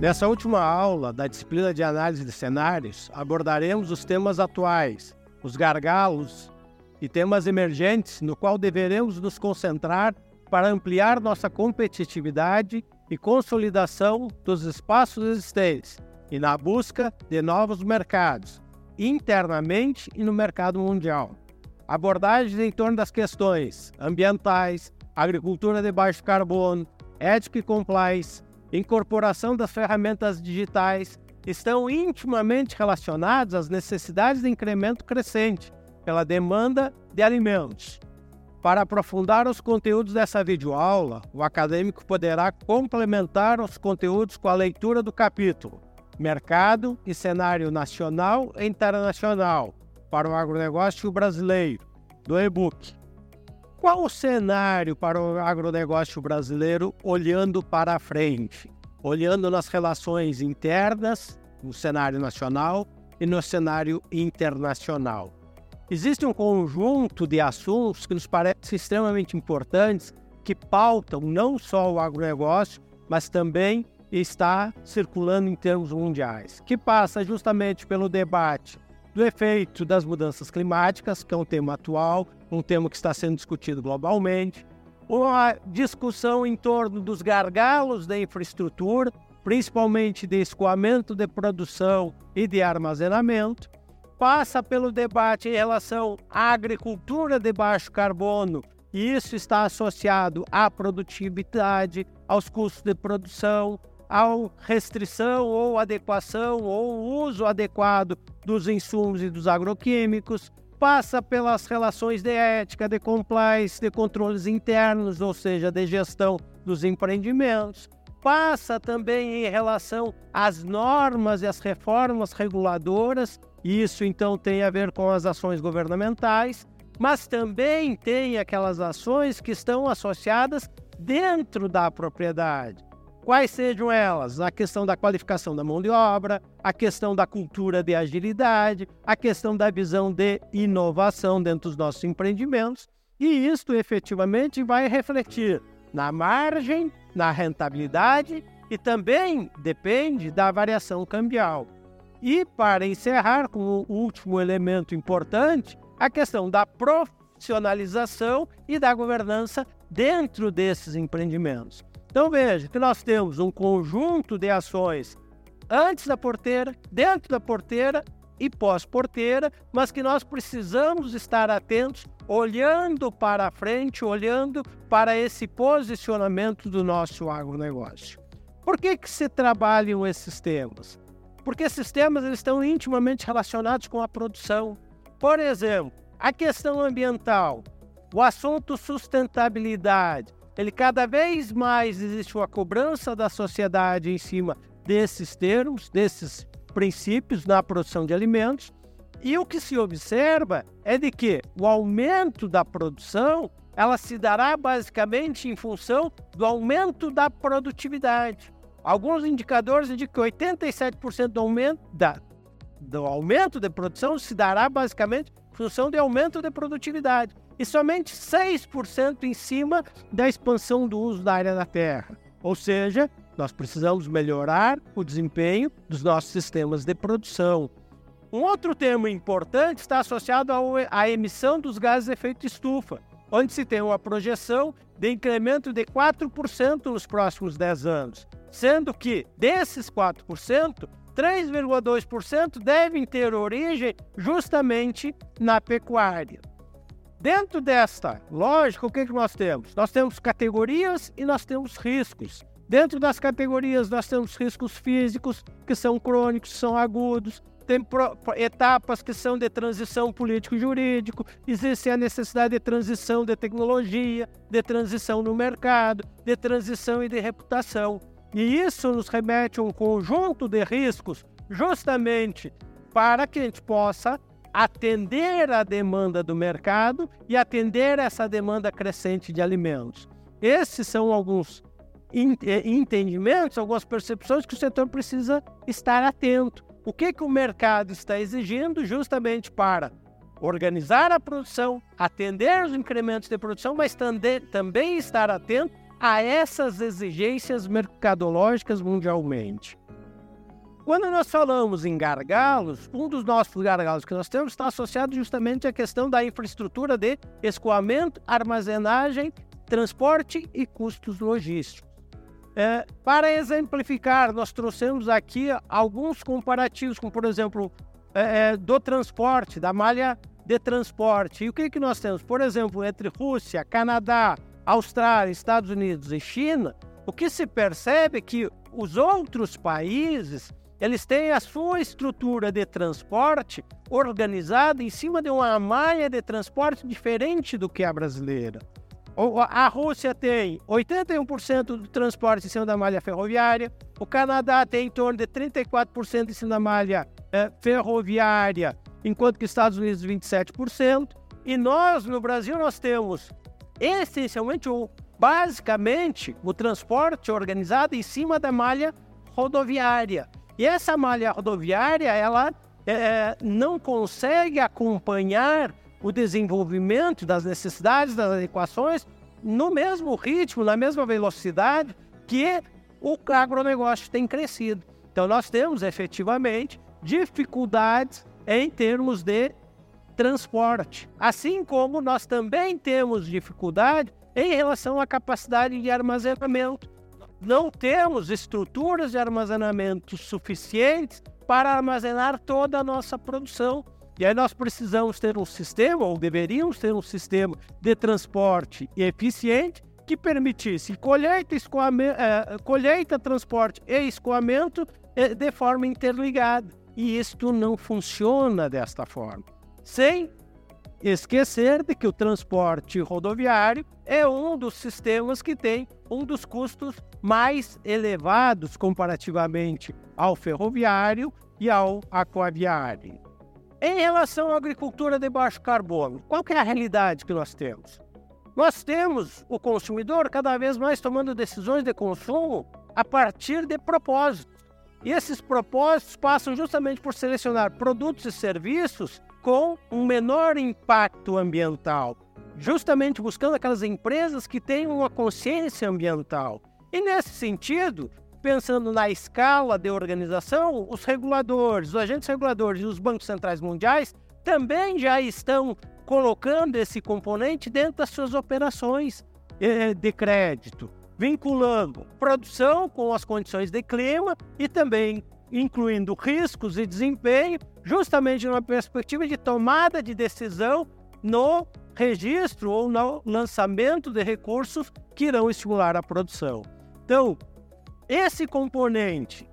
Nessa última aula da disciplina de análise de cenários, abordaremos os temas atuais, os gargalos e temas emergentes no qual deveremos nos concentrar para ampliar nossa competitividade e consolidação dos espaços existentes e na busca de novos mercados, internamente e no mercado mundial. Abordagens em torno das questões ambientais, agricultura de baixo carbono, ética e compliance, incorporação das ferramentas digitais estão intimamente relacionados às necessidades de incremento crescente pela demanda de alimentos. Para aprofundar os conteúdos dessa videoaula, o acadêmico poderá complementar os conteúdos com a leitura do capítulo Mercado e Cenário Nacional e Internacional para o Agronegócio Brasileiro, do e-book qual o cenário para o agronegócio brasileiro olhando para frente, olhando nas relações internas, no cenário nacional e no cenário internacional? Existe um conjunto de assuntos que nos parecem extremamente importantes, que pautam não só o agronegócio, mas também está circulando em termos mundiais, que passa justamente pelo debate do efeito das mudanças climáticas, que é um tema atual, um tema que está sendo discutido globalmente, uma discussão em torno dos gargalos da infraestrutura, principalmente de escoamento de produção e de armazenamento, passa pelo debate em relação à agricultura de baixo carbono, e isso está associado à produtividade, aos custos de produção, à restrição ou adequação ou uso adequado dos insumos e dos agroquímicos, passa pelas relações de ética, de compliance, de controles internos, ou seja, de gestão dos empreendimentos, passa também em relação às normas e às reformas reguladoras, isso então tem a ver com as ações governamentais, mas também tem aquelas ações que estão associadas dentro da propriedade. Quais sejam elas? A questão da qualificação da mão de obra, a questão da cultura de agilidade, a questão da visão de inovação dentro dos nossos empreendimentos, e isto efetivamente vai refletir na margem, na rentabilidade e também depende da variação cambial. E para encerrar com o último elemento importante, a questão da profissionalização e da governança dentro desses empreendimentos. Então veja que nós temos um conjunto de ações antes da porteira, dentro da porteira e pós-porteira, mas que nós precisamos estar atentos, olhando para a frente, olhando para esse posicionamento do nosso agronegócio. Por que, que se trabalham esses temas? Porque esses temas eles estão intimamente relacionados com a produção. Por exemplo, a questão ambiental, o assunto sustentabilidade, ele cada vez mais existe uma cobrança da sociedade em cima desses termos, desses princípios na produção de alimentos. E o que se observa é de que o aumento da produção ela se dará basicamente em função do aumento da produtividade. Alguns indicadores indicam que 87% do aumento da, do aumento de produção se dará basicamente em função de aumento de produtividade e somente 6% em cima da expansão do uso da área da terra. Ou seja, nós precisamos melhorar o desempenho dos nossos sistemas de produção. Um outro tema importante está associado à emissão dos gases de efeito estufa, onde se tem uma projeção de incremento de 4% nos próximos 10 anos, sendo que desses 4%, 3,2% devem ter origem justamente na pecuária. Dentro desta lógica, o que, que nós temos? Nós temos categorias e nós temos riscos. Dentro das categorias, nós temos riscos físicos, que são crônicos, são agudos, tem etapas que são de transição político-jurídico, existe a necessidade de transição de tecnologia, de transição no mercado, de transição e de reputação. E isso nos remete a um conjunto de riscos, justamente para que a gente possa atender à demanda do mercado e atender essa demanda crescente de alimentos. Esses são alguns eh, entendimentos, algumas percepções que o setor precisa estar atento. O que, que o mercado está exigindo justamente para organizar a produção, atender os incrementos de produção, mas também estar atento a essas exigências mercadológicas mundialmente. Quando nós falamos em gargalos, um dos nossos gargalos que nós temos está associado justamente à questão da infraestrutura de escoamento, armazenagem, transporte e custos logísticos. É, para exemplificar, nós trouxemos aqui alguns comparativos, como por exemplo, é, é, do transporte, da malha de transporte. E o que, que nós temos? Por exemplo, entre Rússia, Canadá, Austrália, Estados Unidos e China, o que se percebe é que os outros países eles têm a sua estrutura de transporte organizada em cima de uma malha de transporte diferente do que a brasileira. A Rússia tem 81% do transporte em cima da malha ferroviária, o Canadá tem em torno de 34% em cima da malha é, ferroviária, enquanto que os Estados Unidos 27%, e nós no Brasil nós temos essencialmente ou basicamente o transporte organizado em cima da malha rodoviária. E essa malha rodoviária ela é, não consegue acompanhar o desenvolvimento das necessidades das adequações no mesmo ritmo, na mesma velocidade que o agronegócio tem crescido. Então, nós temos efetivamente dificuldades em termos de transporte, assim como nós também temos dificuldade em relação à capacidade de armazenamento. Não temos estruturas de armazenamento suficientes para armazenar toda a nossa produção. E aí nós precisamos ter um sistema, ou deveríamos ter um sistema de transporte eficiente que permitisse colheita, é, colheita transporte e escoamento é, de forma interligada. E isto não funciona desta forma. Sem esquecer de que o transporte rodoviário é um dos sistemas que tem um dos custos mais elevados comparativamente ao ferroviário e ao aquaviário. Em relação à agricultura de baixo carbono, qual é a realidade que nós temos? Nós temos o consumidor cada vez mais tomando decisões de consumo a partir de propósitos. E esses propósitos passam justamente por selecionar produtos e serviços com um menor impacto ambiental, justamente buscando aquelas empresas que têm uma consciência ambiental. E nesse sentido, pensando na escala de organização, os reguladores, os agentes reguladores e os bancos centrais mundiais também já estão colocando esse componente dentro das suas operações eh, de crédito, vinculando produção com as condições de clima e também incluindo riscos e desempenho, justamente numa perspectiva de tomada de decisão no registro ou no lançamento de recursos que irão estimular a produção. Então, esse componente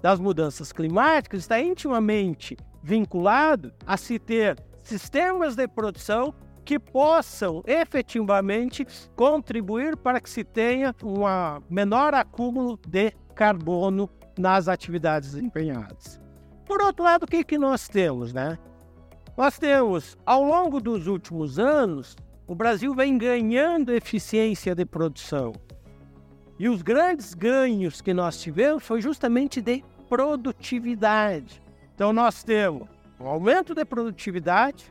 das mudanças climáticas está intimamente vinculado a se ter sistemas de produção que possam efetivamente contribuir para que se tenha um menor acúmulo de carbono nas atividades desempenhadas. Por outro lado, o que, que nós temos, né? Nós temos, ao longo dos últimos anos, o Brasil vem ganhando eficiência de produção. E os grandes ganhos que nós tivemos foi justamente de produtividade. Então nós temos um aumento de produtividade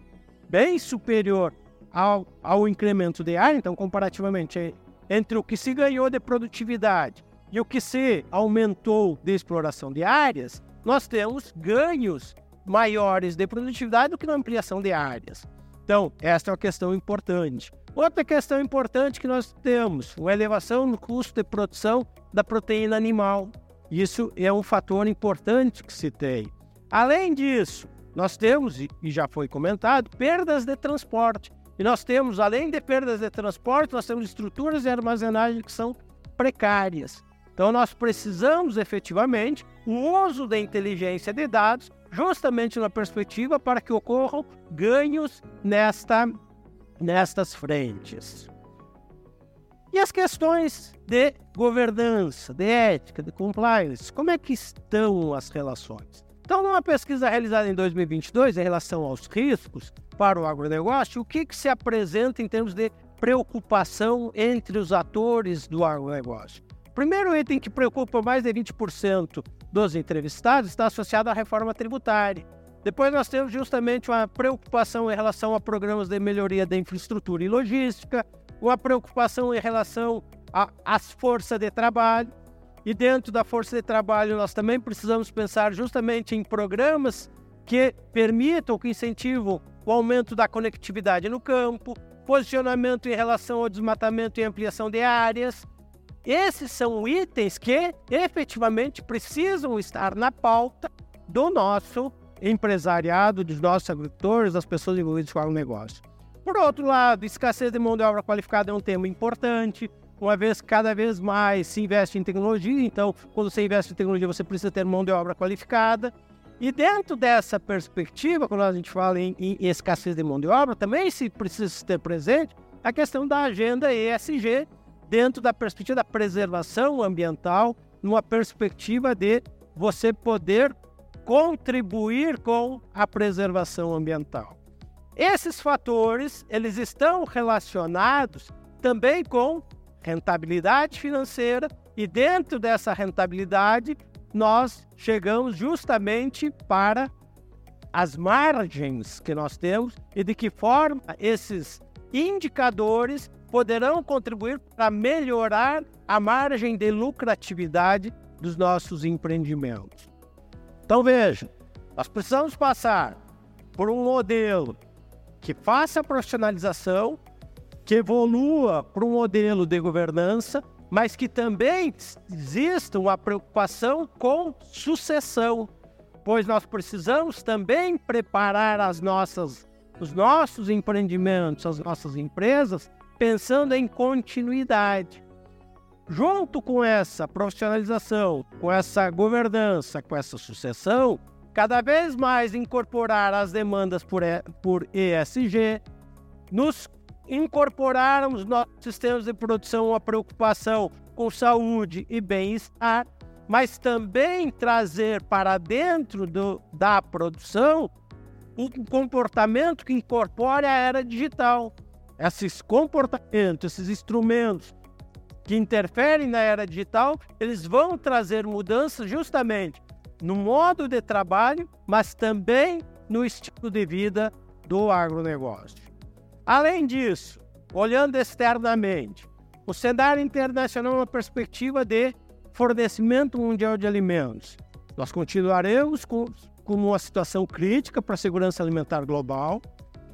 bem superior ao, ao incremento de área, então comparativamente entre o que se ganhou de produtividade e o que se aumentou de exploração de áreas, nós temos ganhos maiores de produtividade do que na ampliação de áreas. Então, esta é uma questão importante. Outra questão importante que nós temos, uma elevação no custo de produção da proteína animal. Isso é um fator importante que se tem. Além disso, nós temos, e já foi comentado, perdas de transporte. E nós temos, além de perdas de transporte, nós temos estruturas de armazenagem que são precárias. Então, nós precisamos efetivamente o uso da inteligência de dados, justamente na perspectiva para que ocorram ganhos nesta nestas frentes. E as questões de governança, de ética, de compliance, como é que estão as relações? Então, numa pesquisa realizada em 2022 em relação aos riscos para o agronegócio, o que, que se apresenta em termos de preocupação entre os atores do agronegócio? Primeiro item que preocupa mais de 20% dos entrevistados está associado à reforma tributária. Depois nós temos justamente uma preocupação em relação a programas de melhoria da infraestrutura e logística, uma preocupação em relação às forças de trabalho. E dentro da força de trabalho, nós também precisamos pensar justamente em programas que permitam, que incentivam o aumento da conectividade no campo, posicionamento em relação ao desmatamento e ampliação de áreas. Esses são itens que efetivamente precisam estar na pauta do nosso empresariado, dos nossos agricultores, das pessoas envolvidas com o negócio. Por outro lado, escassez de mão de obra qualificada é um tema importante, uma vez cada vez mais se investe em tecnologia, então quando você investe em tecnologia você precisa ter mão de obra qualificada. E dentro dessa perspectiva, quando a gente fala em, em escassez de mão de obra, também se precisa ter presente a questão da agenda ESG dentro da perspectiva da preservação ambiental, numa perspectiva de você poder contribuir com a preservação ambiental. Esses fatores, eles estão relacionados também com rentabilidade financeira e dentro dessa rentabilidade nós chegamos justamente para as margens que nós temos e de que forma esses indicadores poderão contribuir para melhorar a margem de lucratividade dos nossos empreendimentos. Então veja, nós precisamos passar por um modelo que faça a profissionalização, que evolua para um modelo de governança mas que também exista uma preocupação com sucessão, pois nós precisamos também preparar as nossas, os nossos empreendimentos, as nossas empresas, pensando em continuidade. Junto com essa profissionalização, com essa governança, com essa sucessão, cada vez mais incorporar as demandas por, por ESG, nos incorporarmos nossos sistemas de produção uma preocupação com saúde e bem-estar, mas também trazer para dentro do, da produção um comportamento que incorpore a era digital. Esses comportamentos, esses instrumentos que interferem na era digital, eles vão trazer mudanças justamente no modo de trabalho, mas também no estilo de vida do agronegócio. Além disso, olhando externamente, o cenário internacional é uma perspectiva de fornecimento mundial de alimentos. Nós continuaremos com, com uma situação crítica para a segurança alimentar global,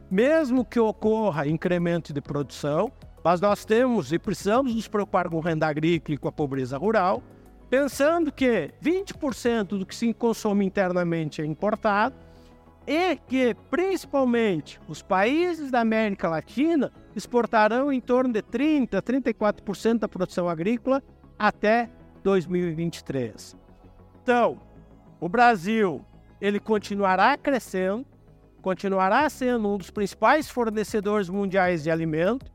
mesmo que ocorra incremento de produção, mas nós temos e precisamos nos preocupar com renda agrícola e com a pobreza rural, pensando que 20% do que se consome internamente é importado e que, principalmente, os países da América Latina exportarão em torno de 30% a 34% da produção agrícola até 2023. Então, o Brasil ele continuará crescendo, continuará sendo um dos principais fornecedores mundiais de alimento,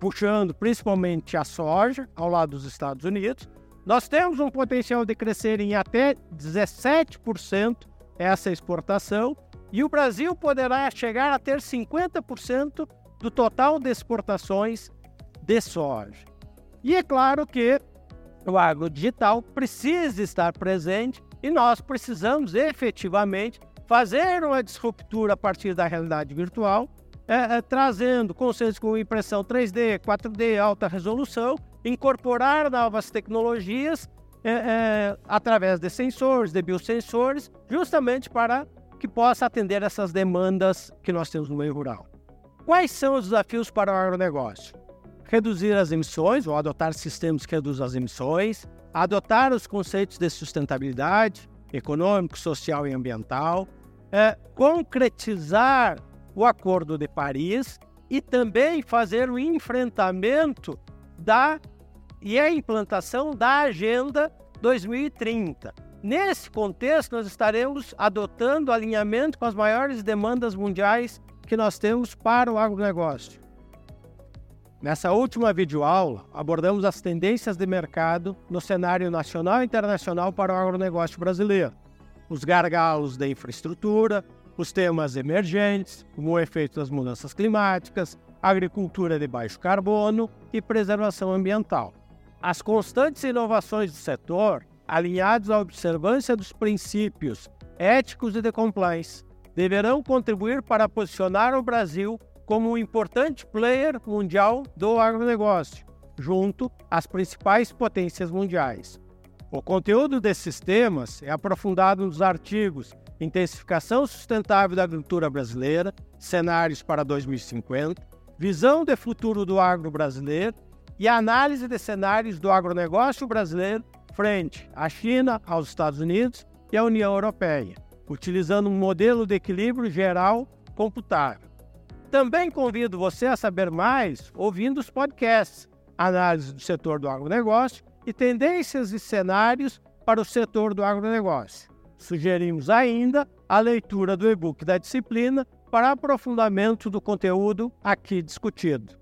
puxando principalmente a soja ao lado dos Estados Unidos. Nós temos um potencial de crescer em até 17% essa exportação e o Brasil poderá chegar a ter 50% do total de exportações de soja. E é claro que o agro digital precisa estar presente e nós precisamos efetivamente fazer uma disruptura a partir da realidade virtual, é, é, trazendo conceitos como impressão 3D, 4D, alta resolução, incorporar novas tecnologias é, é, através de sensores, de biosensores, justamente para que possa atender essas demandas que nós temos no meio rural. Quais são os desafios para o agronegócio? Reduzir as emissões, ou adotar sistemas que reduzam as emissões, adotar os conceitos de sustentabilidade econômico, social e ambiental, é, concretizar o Acordo de Paris e também fazer o enfrentamento da e a implantação da Agenda 2030. Nesse contexto, nós estaremos adotando alinhamento com as maiores demandas mundiais que nós temos para o agronegócio. Nessa última videoaula, abordamos as tendências de mercado no cenário nacional e internacional para o agronegócio brasileiro, os gargalos da infraestrutura, os temas emergentes, como o efeito das mudanças climáticas, agricultura de baixo carbono e preservação ambiental. As constantes inovações do setor alinhados à observância dos princípios éticos e de compliance, deverão contribuir para posicionar o Brasil como um importante player mundial do agronegócio, junto às principais potências mundiais. O conteúdo desses temas é aprofundado nos artigos Intensificação Sustentável da Agricultura Brasileira, Cenários para 2050, Visão de Futuro do Agro Brasileiro e Análise de Cenários do Agronegócio Brasileiro frente à China, aos Estados Unidos e à União Europeia, utilizando um modelo de equilíbrio geral computável. Também convido você a saber mais ouvindo os podcasts Análise do Setor do Agronegócio e tendências e cenários para o setor do agronegócio. Sugerimos ainda a leitura do e-book da disciplina para aprofundamento do conteúdo aqui discutido.